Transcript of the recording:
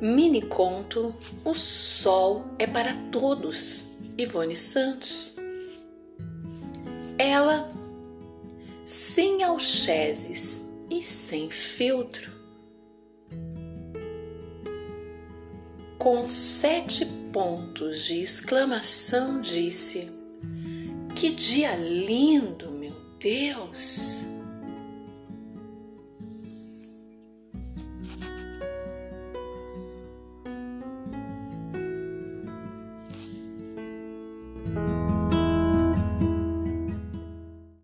Mini conto O Sol é para Todos, Ivone Santos. Ela, sem alcheses e sem filtro, com sete pontos de exclamação, disse: Que dia lindo, meu Deus!